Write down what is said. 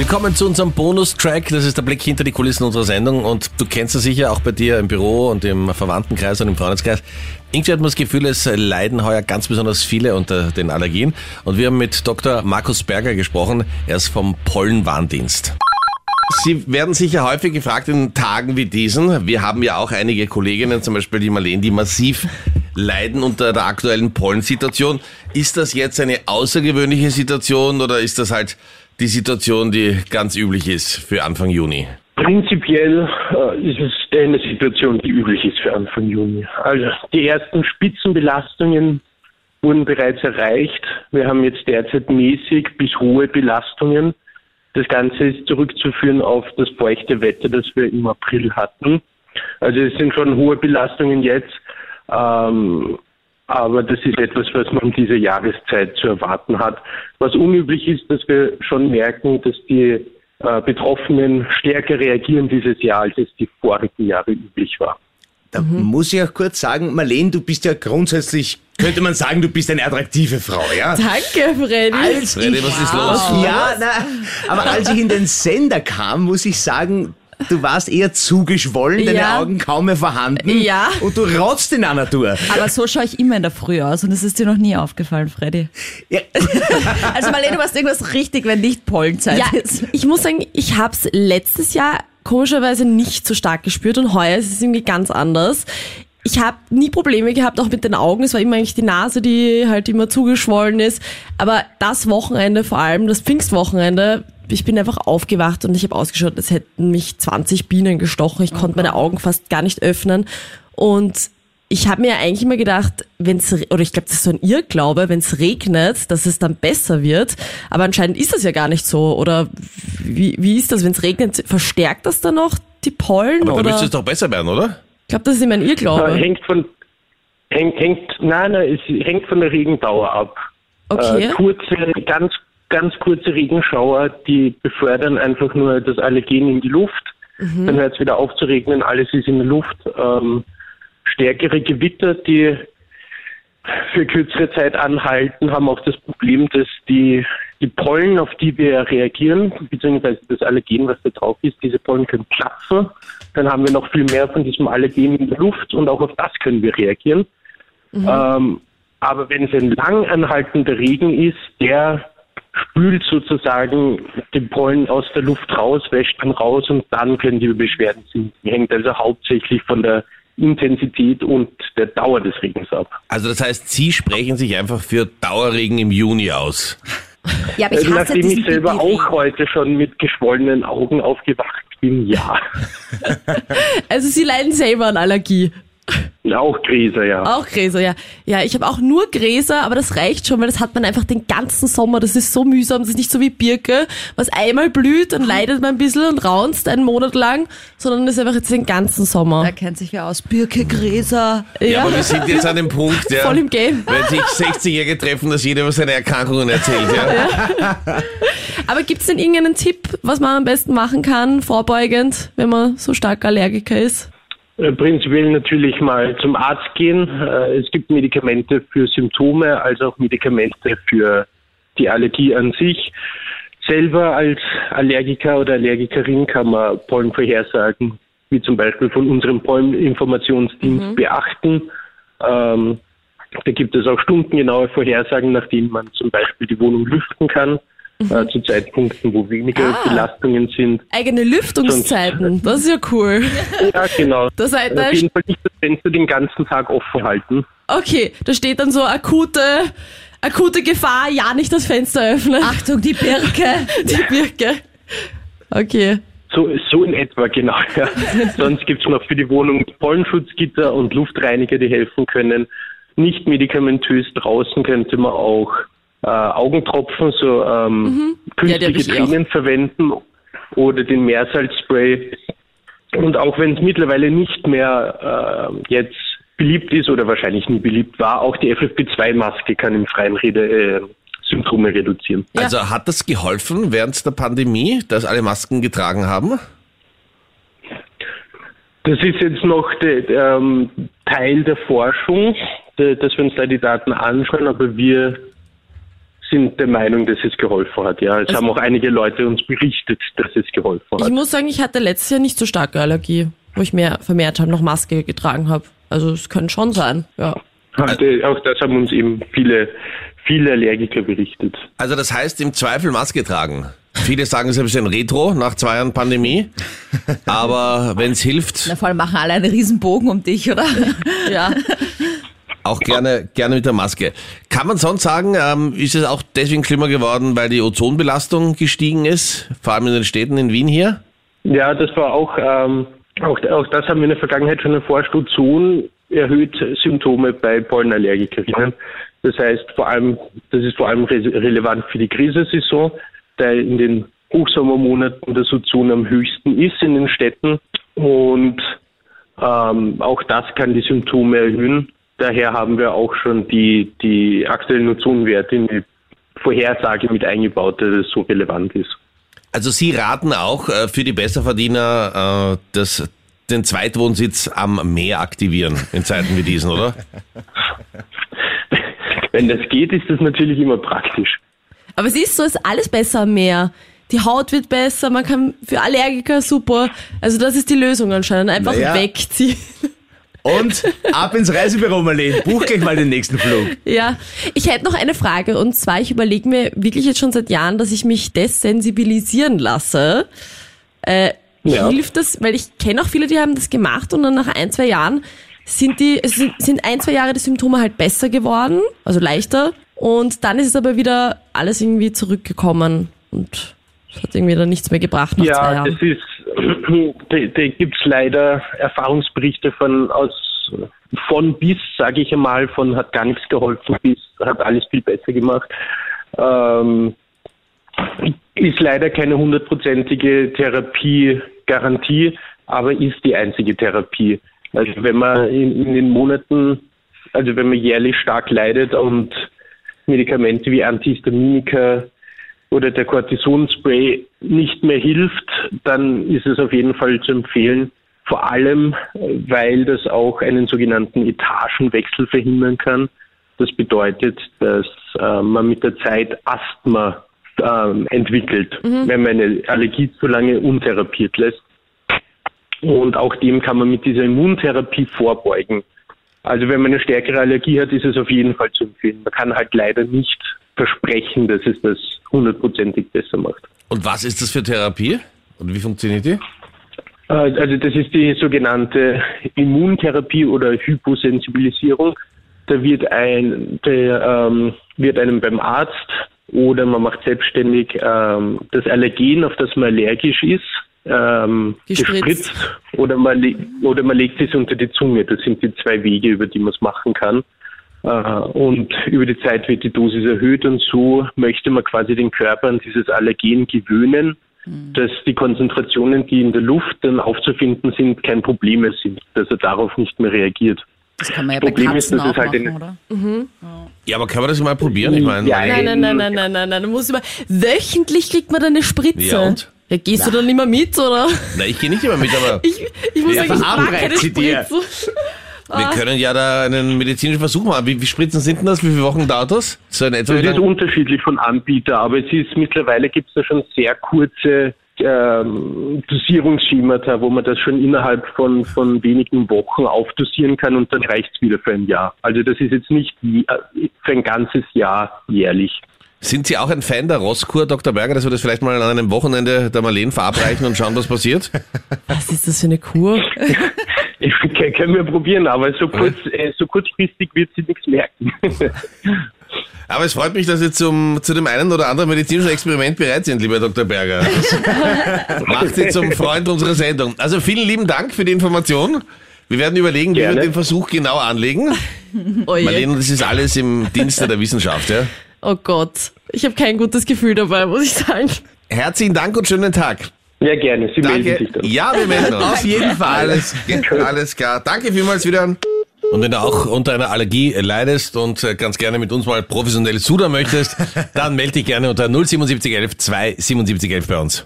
Willkommen zu unserem Bonustrack. Das ist der Blick hinter die Kulissen unserer Sendung. Und du kennst es sicher auch bei dir im Büro und im Verwandtenkreis und im Freundeskreis. Irgendwie hat man das Gefühl, es leiden heuer ganz besonders viele unter den Allergien. Und wir haben mit Dr. Markus Berger gesprochen. Er ist vom Pollenwarndienst. Sie werden sicher häufig gefragt in Tagen wie diesen. Wir haben ja auch einige Kolleginnen, zum Beispiel die Marlene, die massiv leiden unter der aktuellen Pollensituation. Ist das jetzt eine außergewöhnliche Situation oder ist das halt die Situation, die ganz üblich ist für Anfang Juni? Prinzipiell äh, ist es eine Situation, die üblich ist für Anfang Juni. Also die ersten Spitzenbelastungen wurden bereits erreicht. Wir haben jetzt derzeit mäßig bis hohe Belastungen. Das Ganze ist zurückzuführen auf das feuchte Wetter, das wir im April hatten. Also es sind schon hohe Belastungen jetzt. Ähm, aber das ist etwas, was man um diese Jahreszeit zu erwarten hat. Was unüblich ist, dass wir schon merken, dass die äh, Betroffenen stärker reagieren dieses Jahr, als es die vorigen Jahre üblich war. Da mhm. muss ich auch kurz sagen, Marlene, du bist ja grundsätzlich, könnte man sagen, du bist eine attraktive Frau, ja? Danke, Freddy. Als Freddy, ich, was ist los? Ja, na, aber als ich in den Sender kam, muss ich sagen, du warst eher zugeschwollen, deine Ja. Augen kaum mehr vorhanden. Ja. Und du rotzt in einer Natur. Aber so schaue ich immer in der Früh aus und das ist dir noch nie aufgefallen, Freddy. Ja. Also Marlene, du machst irgendwas richtig, wenn nicht Pollenzeit Ja, ist. ich muss sagen, ich habe es letztes Jahr komischerweise nicht so stark gespürt und heuer ist es irgendwie ganz anders. Ich habe nie Probleme gehabt, auch mit den Augen. Es war immer eigentlich die Nase, die halt immer zugeschwollen ist. Aber das Wochenende, vor allem das Pfingstwochenende, ich bin einfach aufgewacht und ich habe ausgeschaut, als hätten mich 20 Bienen gestochen. Ich konnte meine Augen fast gar nicht öffnen. Und ich habe mir eigentlich immer gedacht, wenn's re- oder ich glaube, das ist so ein Irrglaube, wenn es regnet, dass es dann besser wird. Aber anscheinend ist das ja gar nicht so. Oder wie, wie ist das, wenn es regnet? Verstärkt das dann noch die Pollen? Aber da oder? müsste es doch besser werden, oder? Ich glaube, das ist immer ein Irrglaube. hängt von hängt, hängt nein, nein, es hängt von der Regendauer ab. Okay. Äh, kurze, ganz, ganz kurze Regenschauer, die befördern einfach nur das Allergen in die Luft. Dann hört es wieder auf zu regnen, alles ist in der Luft. Ähm, stärkere Gewitter, die für kürzere Zeit anhalten, haben auch das Problem, dass die, die Pollen, auf die wir reagieren, beziehungsweise das Allergen, was da drauf ist, diese Pollen können platzen. Dann haben wir noch viel mehr von diesem Allergen in der Luft und auch auf das können wir reagieren. Ähm, aber wenn es ein lang anhaltender Regen ist, der spült sozusagen den Pollen aus der Luft raus, wäscht dann raus und dann können die Beschwerden sind. Hängt also hauptsächlich von der Intensität und der Dauer des Regens ab. Also das heißt, Sie sprechen sich einfach für Dauerregen im Juni aus. Ja, aber ich Äh, hasse Nachdem ich selber Pipi-Regen. auch heute schon mit geschwollenen Augen aufgewacht bin, ja. Also Sie leiden selber an Allergie. Auch Gräser, ja. Auch Gräser, ja. Ja, ich habe auch nur Gräser, aber das reicht schon, weil das hat man einfach den ganzen Sommer. Das ist so mühsam. Das ist nicht so wie Birke, was einmal blüht, dann leidet man ein bisschen und raunzt einen Monat lang, sondern das ist einfach jetzt den ganzen Sommer. Da kennt sich wer aus. Birke, Gräser. Ja, aber wir sind jetzt an dem Punkt, ja, Voll im Game. wenn sich 60-Jährige treffen, dass jeder über seine Erkrankungen erzählt. Ja? Aber gibt's denn irgendeinen Tipp, was man am besten machen kann, vorbeugend, wenn man so stark Allergiker ist? Äh, Prinzipiell natürlich mal zum Arzt gehen. Äh, Es gibt Medikamente für Symptome, als auch Medikamente für die Allergie an sich. Selber als Allergiker oder Allergikerin kann man Pollenvorhersagen, wie zum Beispiel von unserem Polleninformationsdienst, beachten. Ähm, da gibt es auch stundengenaue Vorhersagen, nach denen man zum Beispiel die Wohnung lüften kann, äh, zu Zeitpunkten, wo weniger Ah. Belastungen sind. Eigene Lüftungszeiten, das ist ja cool. Ja, genau. Das heißt, da Auf jeden Fall nicht das Fenster den ganzen Tag offen halten. Okay, da steht dann so akute, akute Gefahr, ja nicht das Fenster öffnen. Achtung, die Birke. die Birke. Okay. So, so in etwa, genau. Ja. Sonst gibt's noch für die Wohnung Pollenschutzgitter und Luftreiniger, die helfen können. Nicht medikamentös draußen könnte man auch äh, Augentropfen, so ähm, Ja, die hab künstliche ich auch. Tränen verwenden oder den Meersalzspray. Und auch wenn es mittlerweile nicht mehr äh, jetzt beliebt ist oder wahrscheinlich nie beliebt war, auch die FFP2-Maske kann im Freien Rede, äh, Symptome reduzieren. Ja. Also hat das geholfen während der Pandemie, dass alle Masken getragen haben? Das ist jetzt noch der, ähm, Teil der Forschung, de, dass wir uns da die Daten anschauen, aber wir sind der Meinung, dass es geholfen hat. Ja, es haben auch einige Leute uns berichtet, dass es geholfen Ich hat. muss sagen, ich hatte letztes Jahr nicht so starke Allergie, wo ich mehr vermehrt halt noch Maske getragen habe. Also es könnte schon sein, ja. Hatte, auch das haben uns eben viele, viele Allergiker berichtet. Also das heißt im Zweifel Maske tragen. Viele sagen, es ist ein bisschen retro nach zwei Jahren Pandemie. Aber wenn es hilft, Na, vor allem machen alle einen Riesenbogen um dich, oder? Ja, auch gerne, gerne mit der Maske. Kann man sonst sagen, ähm, ist es auch deswegen schlimmer geworden, weil die Ozonbelastung gestiegen ist? Vor allem in den Städten in Wien hier? Ja, das war auch, ähm, auch, auch das haben wir in der Vergangenheit schon erforscht. Ozon erhöht Symptome bei Pollenallergikerinnen. Das heißt vor allem, das ist vor allem re relevant für die Krisensaison, da in den Hochsommermonaten das Ozon am höchsten ist in den Städten und ähm, auch das kann die Symptome erhöhen. Daher haben wir auch schon die, die aktuellen Ozonwerte in die Vorhersage mit eingebaut, dass es so relevant ist. Also Sie raten auch äh, für die Besserverdiener, äh, das, den Zweitwohnsitz am Meer aktivieren in Zeiten wie diesen, oder? Wenn das geht, ist das natürlich immer praktisch. aber es ist so, es ist alles besser am Meer. Die Haut wird besser, man kann für Allergiker super. Also das ist die Lösung anscheinend. Einfach Naja. wegziehen. Und ab ins Reisebüro, Marlene. Buch gleich mal den nächsten Flug. Ja, ich hätte noch eine Frage und zwar, ich überlege mir wirklich jetzt schon seit Jahren, dass ich mich desensibilisieren lasse. Äh, Ja. Hilft das, weil ich kenne auch viele, die haben das gemacht und dann nach ein, zwei Jahren sind die, sind, sind ein, zwei Jahre die Symptome halt besser geworden, also leichter und dann ist es aber wieder alles irgendwie zurückgekommen und es hat irgendwie dann nichts mehr gebracht nach zwei Ja, Jahren. das ist, da, gibt es leider Erfahrungsberichte von aus von bis, sage ich einmal, von hat gar nichts geholfen bis hat alles viel besser gemacht. Ähm, ist leider keine hundertprozentige Therapiegarantie, aber ist die einzige Therapie. Also wenn man in, in den Monaten, also wenn man jährlich stark leidet und Medikamente wie Antihistaminika oder der Cortisonspray nicht mehr hilft, dann ist es auf jeden Fall zu empfehlen. Vor allem, äh, weil das auch einen sogenannten Etagenwechsel verhindern kann. Das bedeutet, dass äh, man mit der Zeit Asthma ähm, entwickelt, wenn man eine Allergie zu lange untherapiert lässt. Und auch dem kann man mit dieser Immuntherapie vorbeugen. Also wenn man eine stärkere Allergie hat, ist es auf jeden Fall zu empfehlen. Man kann halt leider nicht versprechen, dass es das hundertprozentig besser macht. Und was ist das für Therapie? Und wie funktioniert die? Äh, Also das ist die sogenannte Immuntherapie oder Hyposensibilisierung. Da wird ein, der, ähm, wird einem beim Arzt oder man macht selbstständig ähm, das Allergen, auf das man allergisch ist, ähm, Gespritzt. gespritzt oder man, oder man legt es unter die Zunge. Das sind die zwei Wege, über die man es machen kann. Äh, und über die Zeit wird die Dosis erhöht und so möchte man quasi den Körper an dieses Allergen gewöhnen, dass die Konzentrationen, die in der Luft dann aufzufinden sind, kein Problem mehr sind, dass er darauf nicht mehr reagiert. Das kann man ja bei Problem ist, Katzen dass es auch halt machen, oder? Ja, aber kann man das mal probieren? Ich meine, Ja, Nein, nein, nein, nein, nein, nein, nein. Du musst immer, wöchentlich kriegt man dann eine Spritze. Ja, und? Ja, gehst du dann immer mit, oder? na, ich gehe nicht immer mit, aber Ich, ich muss Ja, sagen, ich mag keine. Spritze. Wir können ja da einen medizinischen Versuch machen. Wie, wie Spritzen sind denn das? Wie viele Wochen dauert das? So in etwa Das ist unterschiedlich von Anbieter, aber es ist mittlerweile gibt es da schon sehr kurze ähm, Dosierungsschemata, wo man das schon innerhalb von, von wenigen Wochen aufdosieren kann und dann reicht es wieder für ein Jahr. Also das ist jetzt nicht äh, für ein ganzes Jahr jährlich. Sind Sie auch ein Fan der Rosskur, Dr. Berger, dass wir das vielleicht mal an einem Wochenende der Marleen verabreichen und schauen, was passiert? Was ist das für eine Kur? Ich, können wir probieren, aber so, kurz, äh, so kurzfristig wird sie nichts merken. Aber es freut mich, dass Sie zum, zu dem einen oder anderen medizinischen Experiment bereit sind, lieber Dr. Berger. Das macht Sie zum Freund unserer Sendung. Also vielen lieben Dank für die Information. Wir werden überlegen, wie Gerne. wir den Versuch genau anlegen. Oh. Marlene, das ist alles im Dienste der Wissenschaft. Ja? oh Gott. Ich habe kein gutes Gefühl dabei, muss ich sagen. Herzlichen Dank und schönen Tag. Ja, gerne. Sie melden Danke. sich dann. Ja, wir melden uns. Auf jeden Fall. Alles, alles klar. Danke vielmals wieder. Und wenn du auch unter einer Allergie leidest und äh, ganz gerne mit uns mal professionell sudern möchtest, dann melde dich gerne unter 07711 27711 bei uns.